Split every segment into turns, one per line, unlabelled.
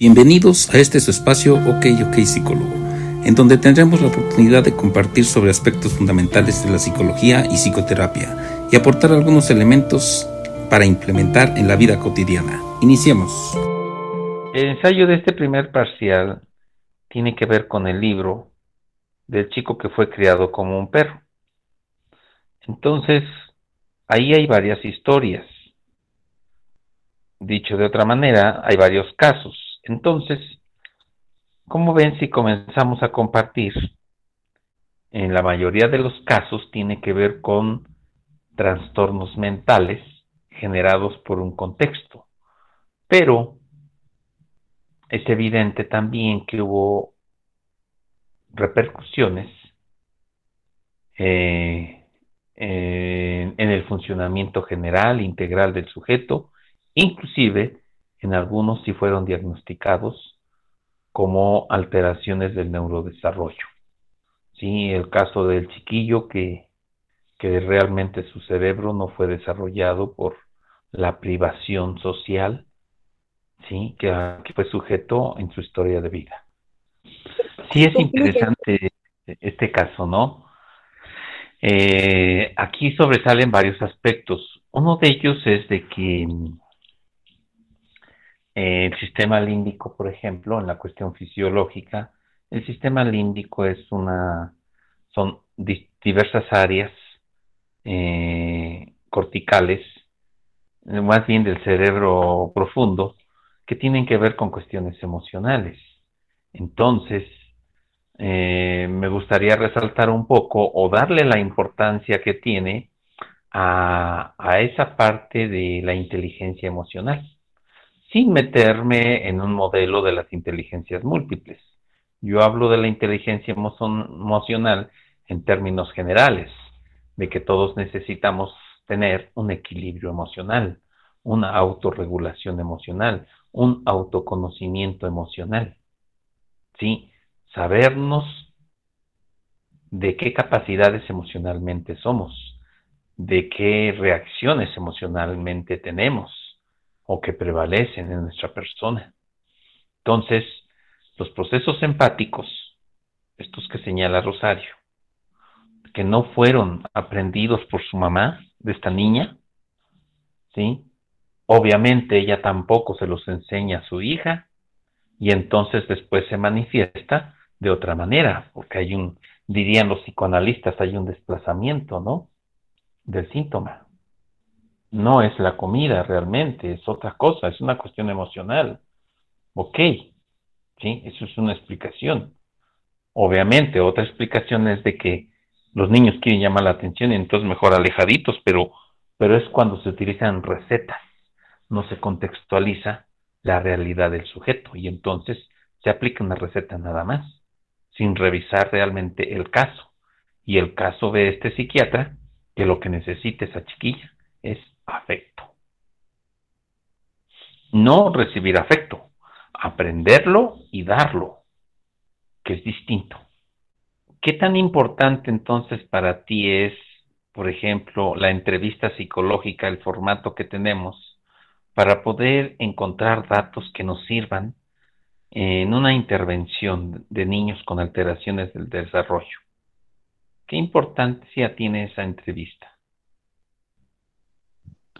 Bienvenidos a este su espacio OK OK Psicólogo, en donde tendremos la oportunidad de compartir sobre aspectos fundamentales de la psicología y psicoterapia y aportar algunos elementos para implementar en la vida cotidiana. Iniciemos.
El ensayo de este primer parcial tiene que ver con el libro del chico que fue criado como un perro. Entonces, ahí hay varias historias. Dicho de otra manera, hay varios casos entonces, ¿cómo ven si comenzamos a compartir? En la mayoría de los casos tiene que ver con trastornos mentales generados por un contexto. Pero es evidente también que hubo repercusiones eh, en el funcionamiento general, integral del sujeto, inclusive en algunos sí fueron diagnosticados como alteraciones del neurodesarrollo. Sí, el caso del chiquillo que, realmente su cerebro no fue desarrollado por la privación social, sí, que, fue sujeto en su historia de vida. Sí es interesante este caso, ¿no? Eh, aquí sobresalen varios aspectos. Uno de ellos es de que el sistema límbico, por ejemplo, en la cuestión fisiológica, el sistema límbico es una, son diversas áreas eh, corticales, más bien del cerebro profundo, que tienen que ver con cuestiones emocionales. Entonces, eh, me gustaría resaltar un poco o darle la importancia que tiene a esa parte de la inteligencia emocional sin meterme en un modelo de las inteligencias múltiples. Yo hablo de la inteligencia emocional en términos generales, de que todos necesitamos tener un equilibrio emocional, una autorregulación emocional, un autoconocimiento emocional. ¿Sí? Sabernos de qué capacidades emocionalmente somos, de qué reacciones emocionalmente tenemos, o que prevalecen en nuestra persona. Entonces, los procesos empáticos, estos que señala Rosario, que no fueron aprendidos por su mamá de esta niña, ¿sí? Obviamente ella tampoco se los enseña a su hija y entonces después se manifiesta de otra manera, porque hay un, dirían los psicoanalistas, hay un desplazamiento, ¿no? Del síntoma no es la comida realmente, es otra cosa, es una cuestión emocional. Ok, ¿sí? Eso es una explicación. Obviamente, otra explicación es de que los niños quieren llamar la atención y entonces mejor alejaditos, pero, pero es cuando se utilizan recetas, no se contextualiza la realidad del sujeto y entonces se aplica una receta nada más, sin revisar realmente el caso. Y el caso de este psiquiatra, que lo que necesita esa chiquilla es afecto. No recibir afecto, aprenderlo y darlo, que es distinto. ¿Qué tan importante entonces para ti es, por ejemplo, la entrevista psicológica, el formato que tenemos, para poder encontrar datos que nos sirvan en una intervención de niños con alteraciones del desarrollo? ¿Qué importancia tiene esa entrevista?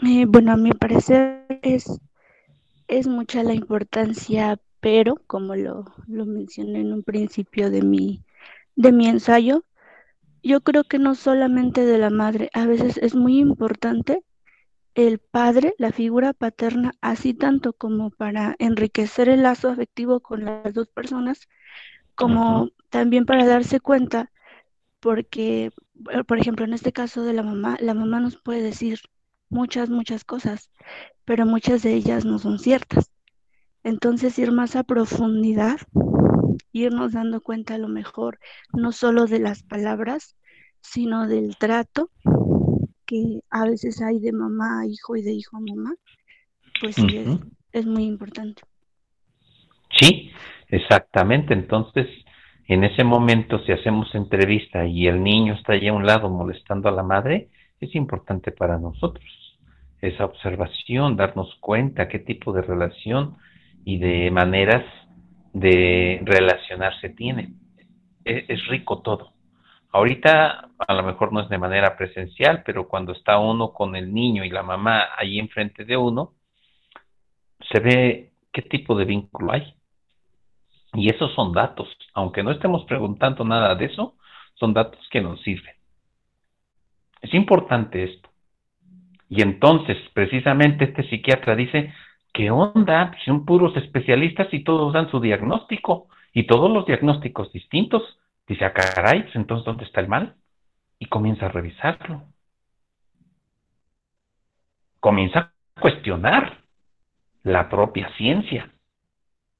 Eh, bueno, a mi parecer es, es mucha la importancia, pero como lo, lo mencioné en un principio de mi, de mi ensayo, yo creo que no solamente de la madre, a veces es muy importante el padre, la figura paterna, así tanto como para enriquecer el lazo afectivo con las dos personas, como también para darse cuenta, porque, por ejemplo, en este caso de la mamá, la mamá nos puede decir, muchas, muchas cosas, pero muchas de ellas no son ciertas. Entonces ir más a profundidad, irnos dando cuenta a lo mejor no solo de las palabras, sino del trato que a veces hay de mamá a hijo y de hijo a mamá, pues sí es, es muy importante.
Sí, exactamente. Entonces, en ese momento, si hacemos entrevista y el niño está allí a un lado molestando a la madre, es importante para nosotros esa observación, darnos cuenta qué tipo de relación y de maneras de relacionarse tiene. E, es, rico todo. Ahorita a lo mejor no es de manera presencial, pero cuando está uno con el niño y la mamá ahí enfrente de uno, se ve qué tipo de vínculo hay. Y esos son datos, aunque no estemos preguntando nada de eso, son datos que nos sirven. Es importante esto. Y entonces, precisamente este psiquiatra dice, ¿qué onda? Son puros especialistas y todos dan su diagnóstico y todos los diagnósticos distintos. Dice, ah, caray, pues entonces, ¿dónde está el mal? Y comienza a revisarlo. Comienza a cuestionar la propia ciencia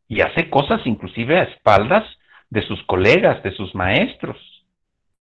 y hace cosas inclusive a espaldas de sus colegas, de sus maestros.